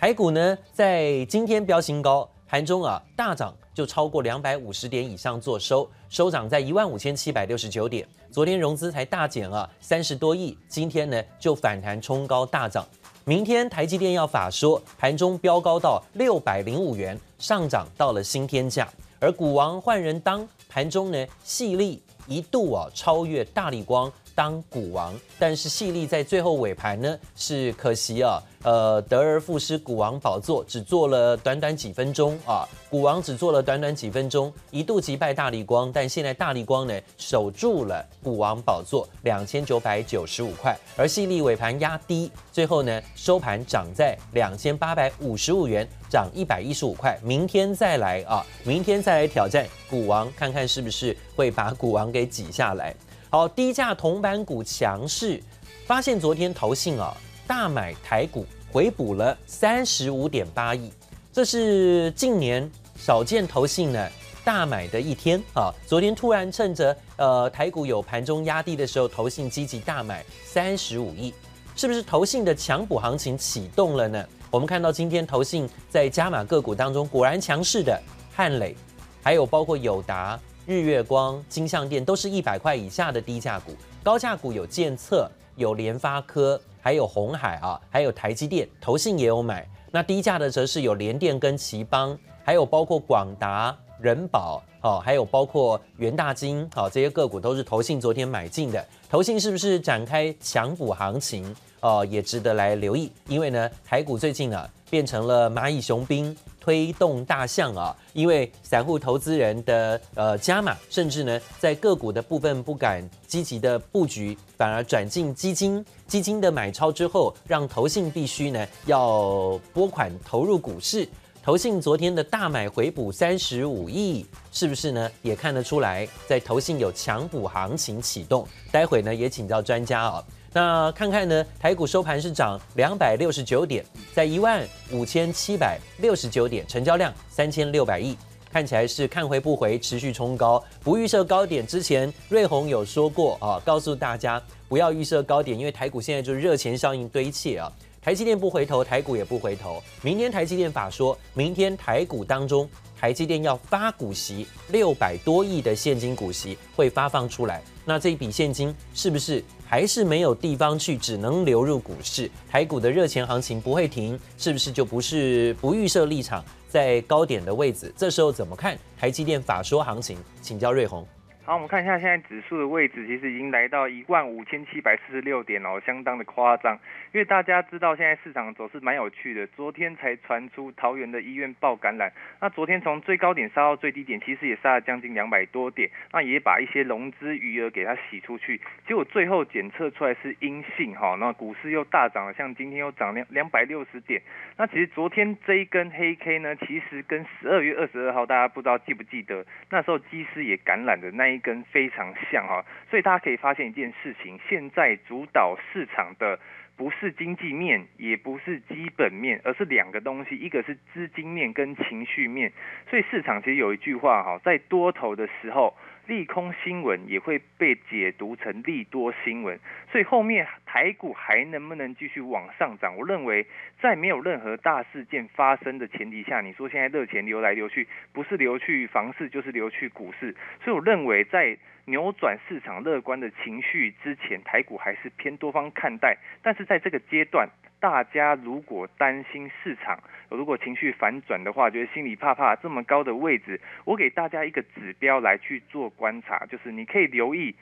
台股呢在今天飙新高，盘中啊大涨就超过两百五十点以上做收，收涨在一万五千七百六十九点。昨天融资才大减啊三十多亿，今天呢就反弹冲高大涨。明天台积电要法说，盘中飙高到六百零五元，上涨到了新天价。而股王换人当，盘中呢矽力一度啊超越大立光。当股王，但是矽力在最后尾盘呢是可惜啊，呃得而复失，股王宝座只做了短短几分钟啊，股王只做了短短几分钟，一度击败大立光，但现在大立光呢守住了股王宝座两千九百九十五块，而矽力尾盘压低，最后呢收盘涨在两千八百五十五元，涨一百一十五块，明天再来啊，明天再来挑战股王，看看是不是会把股王给挤下来。好，低价铜板股强势，发现昨天投信啊大买台股，回补了三十五点八亿，这是近年少见投信呢大买的一天啊。昨天突然趁着呃台股有盘中压低的时候，投信积极大买三十五亿，是不是投信的强补行情启动了呢？我们看到今天投信在加码个股当中，果然强势的汉磊，还有包括友达。日月光、金像电都是一百块以下的低价股，高价股有建测、有联发科，还有红海啊，还有台积电，投信也有买。那低价的则是有联电跟奇邦，还有包括广达、人保，哦，还有包括元大金，好，这些个股都是投信昨天买进的。投信是不是展开强补行情？哦，也值得来留意，因为呢，台股最近啊变成了蚂蚁雄兵。推动大象啊，因为散户投资人的呃加码，甚至呢在个股的部分不敢积极的布局，反而转进基金，基金的买超之后，让投信必须呢要拨款投入股市。投信昨天的大买回补三十五亿，是不是呢？也看得出来，在投信有强补行情启动。待会呢也请教专家啊。那看看呢，台股收盘是涨两百六十九点，在一万五千七百六十九点，成交量三千六百亿，看起来是看回不回，持续冲高，不预设高点。之前瑞鸿有说过啊，告诉大家不要预设高点，因为台股现在就是热钱效应堆砌啊。台积电不回头，台股也不回头。明天台积电法说，明天台股当中，台积电要发股息六百多亿的现金股息会发放出来，那这一笔现金是不是？还是没有地方去，只能流入股市。台股的热钱行情不会停，是不是就不是不预设立场在高点的位置？这时候怎么看台积电法说行情？请教瑞鸿。好，我们看一下现在指数的位置，其实已经来到一万五千七百四十六点哦，相当的夸张。因为大家知道现在市场走势蛮有趣的，昨天才传出桃园的医院爆感染，那昨天从最高点杀到最低点，其实也杀了将近两百多点，那也把一些融资余额给它洗出去，结果最后检测出来是阴性哈，那股市又大涨了，像今天又涨两两百六十点。那其实昨天这一根黑 K 呢，其实跟十二月二十二号大家不知道记不记得，那时候机师也感染的那跟非常像哈，所以大家可以发现一件事情，现在主导市场的不是经济面，也不是基本面，而是两个东西，一个是资金面跟情绪面。所以市场其实有一句话哈，在多头的时候。利空新闻也会被解读成利多新闻，所以后面台股还能不能继续往上涨？我认为在没有任何大事件发生的前提下，你说现在热钱流来流去，不是流去房市就是流去股市，所以我认为在扭转市场乐观的情绪之前，台股还是偏多方看待。但是在这个阶段，大家如果担心市场，如果情绪反转的话，觉得心里怕怕，这么高的位置，我给大家一个指标来去做观察，就是你可以留意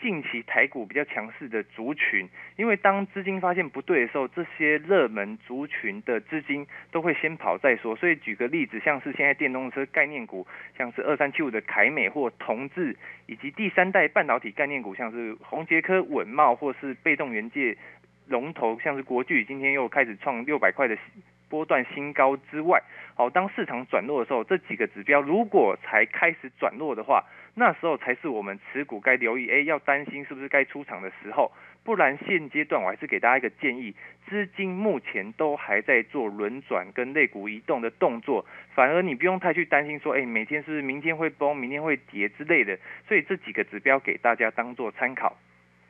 近期台股比较强势的族群，因为当资金发现不对的时候，这些热门族群的资金都会先跑再说。所以举个例子，像是现在电动车概念股，像是二三七五的凯美或同志，以及第三代半导体概念股，像是宏杰科、稳茂或是被动元件。龙头像是国巨，今天又开始创六百块的波段新高之外，好，当市场转弱的时候，这几个指标如果才开始转弱的话，那时候才是我们持股该留意，诶，要担心是不是该出场的时候。不然现阶段我还是给大家一个建议，资金目前都还在做轮转跟类股移动的动作，反而你不用太去担心说，诶，每天是不是明天会崩，明天会跌之类的。所以这几个指标给大家当做参考。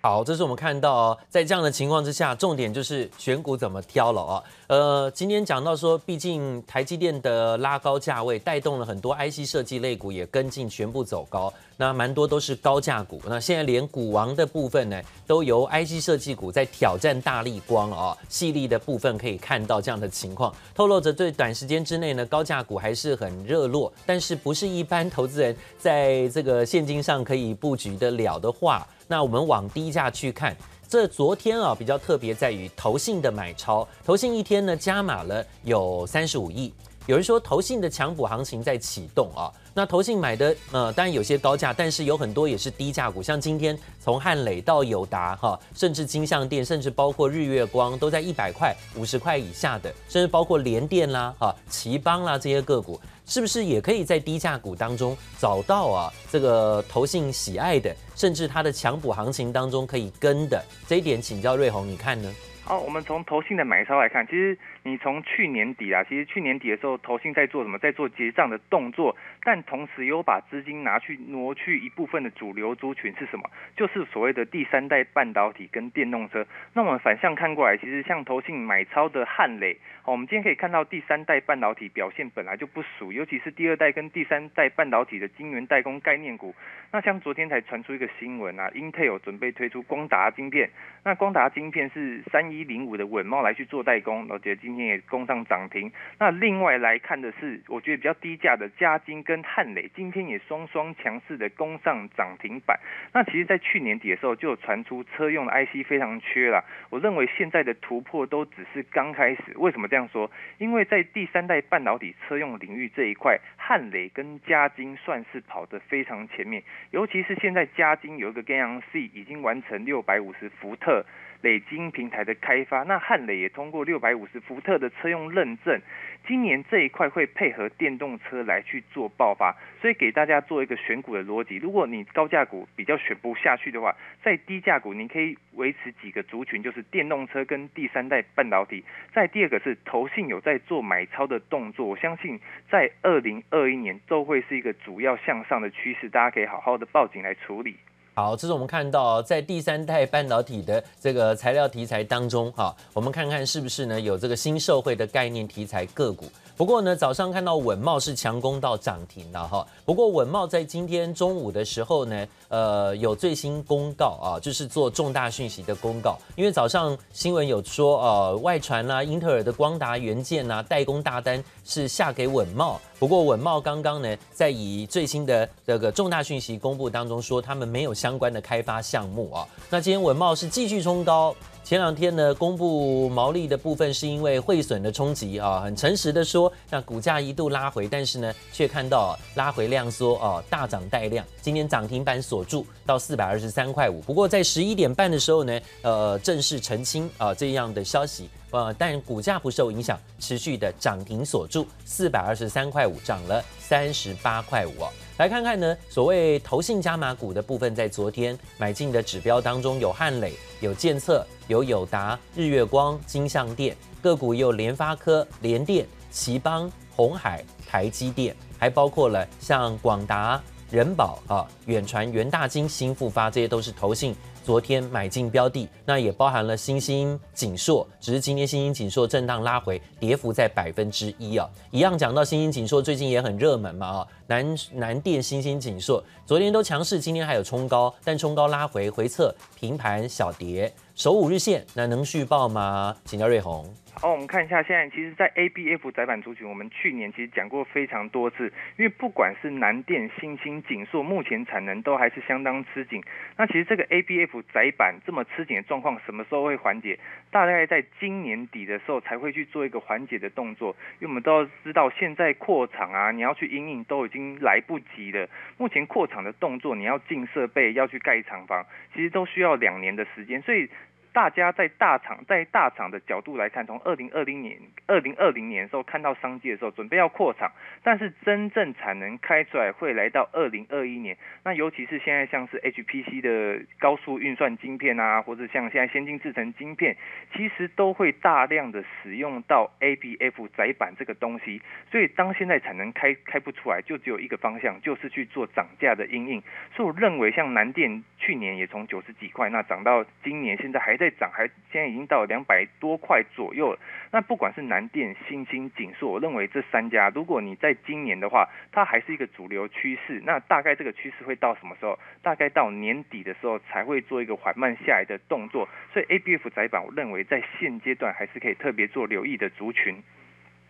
好，这是我们看到，在这样的情况之下，重点就是选股怎么挑了啊。呃，今天讲到说，毕竟台积电的拉高价位，带动了很多 IC 设计类股也跟进全部走高，那蛮多都是高价股。那现在连股王的部分呢，都由 IC 设计股在挑战大立光啊，矽力的部分可以看到这样的情况，透露着对短时间之内呢，高价股还是很热络，但是不是一般投资人在这个现金上可以布局得了的话。那我们往低价去看，这昨天啊比较特别在于投信的买超，投信一天呢加码了有三十五亿。有人说投信的强补行情在启动啊，那投信买的呃当然有些高价，但是有很多也是低价股，像今天从汉磊到友达哈，甚至金像电，甚至包括日月光都在一百块、五十块以下的，甚至包括联电啦、哈奇邦啦这些个股。是不是也可以在低价股当中找到啊这个投信喜爱的，甚至它的强补行情当中可以跟的这一点，请教瑞鸿，你看呢？好，我们从投信的买超来看，其实你从去年底啊，其实去年底的时候，投信在做什么？在做结账的动作，但同时又把资金拿去挪去一部分的主流族群是什么？就是所谓的第三代半导体跟电动车。那我们反向看过来，其实像投信买超的汉磊，好，我们今天可以看到第三代半导体表现本来就不俗，尤其是第二代跟第三代半导体的晶圆代工概念股。那像昨天才传出一个新闻啊，Intel 准备推出光达晶片，那光达晶片是三。一零五的稳懋来去做代工，我觉得今天也攻上涨停。那另外来看的是，我觉得比较低价的嘉金跟汉磊，今天也双双强势的攻上涨停板。那其实，在去年底的时候就传出车用的 IC 非常缺了。我认为现在的突破都只是刚开始。为什么这样说？因为在第三代半导体车用领域这一块，汉磊跟嘉金算是跑得非常前面。尤其是现在嘉金有一个 GaN C 已经完成六百五十伏特。磊晶平台的开发，那汉磊也通过六百五十伏特的车用认证，今年这一块会配合电动车来去做爆发，所以给大家做一个选股的逻辑。如果你高价股比较选不下去的话，在低价股你可以维持几个族群，就是电动车跟第三代半导体。再第二个是投信有在做买超的动作，我相信在二零二一年都会是一个主要向上的趋势，大家可以好好的报警来处理。好，这是我们看到在第三代半导体的这个材料题材当中，哈，我们看看是不是呢有这个新社会的概念题材个股。不过呢，早上看到稳茂是强攻到涨停了哈。不过稳茂在今天中午的时候呢，呃，有最新公告啊，就是做重大讯息的公告。因为早上新闻有说，呃，外传啦、啊，英特尔的光达元件呐、代工大单是下给稳茂。不过稳茂刚刚呢，在以最新的这个重大讯息公布当中说，他们没有相相关的开发项目啊。那今天文茂是继续冲高。前两天呢，公布毛利的部分是因为汇损的冲击啊，很诚实的说，那股价一度拉回，但是呢，却看到拉回量缩啊，大涨带量，今天涨停板锁住到四百二十三块五。不过在十一点半的时候呢，呃，正式澄清啊这样的消息，呃，但股价不受影响，持续的涨停锁住四百二十三块五，涨了三十八块五啊。来看看呢，所谓投信加码股的部分，在昨天买进的指标当中，有汉磊、有建策、有友达、日月光、金像电个股，有联发科、联电、奇邦、鸿海、台积电，还包括了像广达、仁宝啊、远传、元大金、新富发，这些都是投信。昨天买进标的，那也包含了新兴、锦硕，只是今天新兴、锦硕震荡拉回，跌幅在百分之一啊。一样讲到新兴、锦硕，最近也很热门嘛啊，南南电、欣兴、景硕，昨天都强势，今天还有冲高，但冲高拉回回测平盘小跌，守五日线，那能续报吗？请教瑞红。好，我们看一下，现在其实，在 ABF 载板族群，我们去年其实讲过非常多次，因为不管是南电、新兴、景硕，目前产能都还是相当吃紧。那其实这个 ABF 载板这么吃紧的状况，什么时候会缓解？大概在今年底的时候才会去做一个缓解的动作。因为我们都要知道，现在扩厂啊，你要去因应都已经来不及的。目前扩厂的动作，你要进设备，要去盖厂房，其实都需要两年的时间，所以。大家在大厂在大厂的角度来看，从二零二零年二零二零年时候看到商机的时候，准备要扩厂，但是真正产能开出来会来到二零二一年。那尤其是现在像是 HPC 的高速运算晶片啊，或者像现在先进制程晶片，其实都会大量的使用到 ABF 载板这个东西。所以当现在产能开开不出来，就只有一个方向，就是去做涨价的因应。所以我认为像南电去年也从九十几块，那涨到今年现在还。在涨，还现在已经到两百多块左右了。那不管是南电、新兴、锦硕，我认为这三家，如果你在今年的话，它还是一个主流趋势。那大概这个趋势会到什么时候？大概到年底的时候才会做一个缓慢下来的动作。所以 ABF 载板，我认为在现阶段还是可以特别做留意的族群。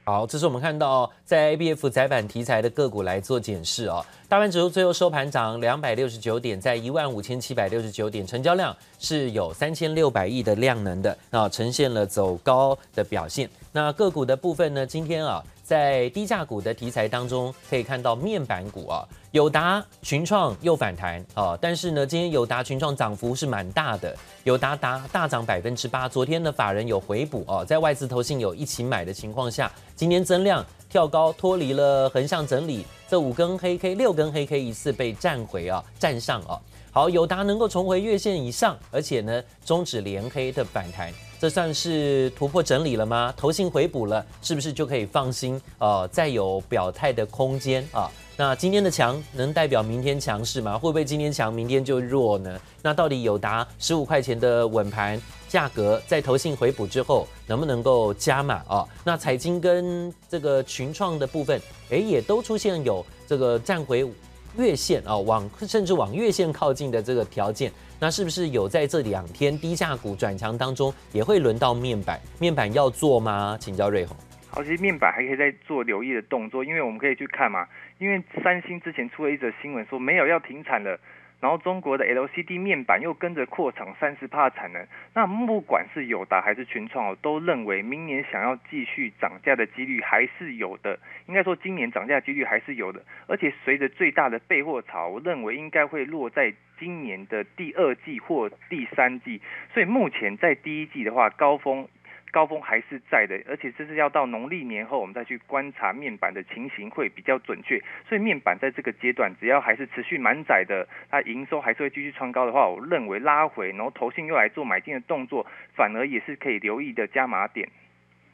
好，这是我们看到在 ABF 载板题材的个股来做检视哦。大盘指数最后收盘涨两百六十九点，在一万五千七百六十九点，成交量是有三千六百亿的量能的，那，呈现了走高的表现。那个股的部分呢，今天啊。在低价股的题材当中，可以看到面板股啊，友达、群创又反弹啊，但是呢，今天友达、群创涨幅是蛮大的，友达达大涨百分之八。昨天的法人有回补啊，在外资投信有一起买的情况下，今天增量跳高，脱离了横向整理，这五根黑 K、六根黑 K 一次被站回啊，站上啊。好，友达能够重回月线以上，而且呢，终止连黑的反弹。这算是突破整理了吗？投信回补了，是不是就可以放心？呃，再有表态的空间啊？那今天的强能代表明天强势吗？会不会今天强，明天就弱呢？那到底友达十五块钱的稳盘价格，在投信回补之后，能不能够加码啊？那彩晶跟这个群创的部分，哎，也都出现有这个站回月线啊，往甚至往月线靠近的这个条件。那是不是有在这两天低价股转强当中，也会轮到面板？面板要做吗？请教瑞鸿。好，其实面板还可以再做留意的动作，因为我们可以去看嘛，因为三星之前出了一则新闻说没有要停产了。然后中国的 LCD 面板又跟着扩厂三十趴产能，那不管是友达还是群创，都认为明年想要继续涨价的几率还是有的。应该说今年涨价几率还是有的，而且随着最大的备货潮，我认为应该会落在今年的第二季或第三季。所以目前在第一季的话，高峰。高峰还是在的，而且这是要到农历年后，我们再去观察面板的情形会比较准确。所以面板在这个阶段，只要还是持续满载的，它营收还是会继续创高的话，我认为拉回，然后投信又来做买进的动作，反而也是可以留意的加码点。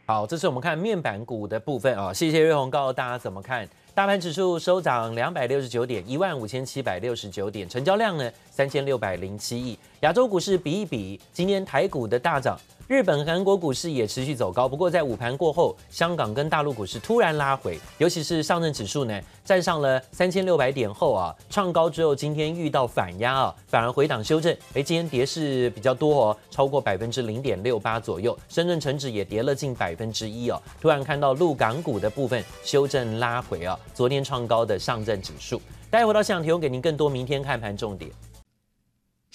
好，这是我们看面板股的部分啊，谢谢瑞红告诉大家怎么看。大盘指数收涨两百六十九点，一万五千七百六十九点，成交量呢三千六百零七亿。亚洲股市比一比，今天台股的大涨。日本、韩国股市也持续走高，不过在午盘过后，香港跟大陆股市突然拉回，尤其是上证指数呢，站上了三千六百点后啊，创高之后，今天遇到反压啊，反而回档修正。哎，今天跌势比较多哦，超过百分之零点六八左右，深圳成指也跌了近百分之一哦。突然看到陆港股的部分修正拉回啊，昨天创高的上证指数。待会到现场提供给您更多明天看盘重点。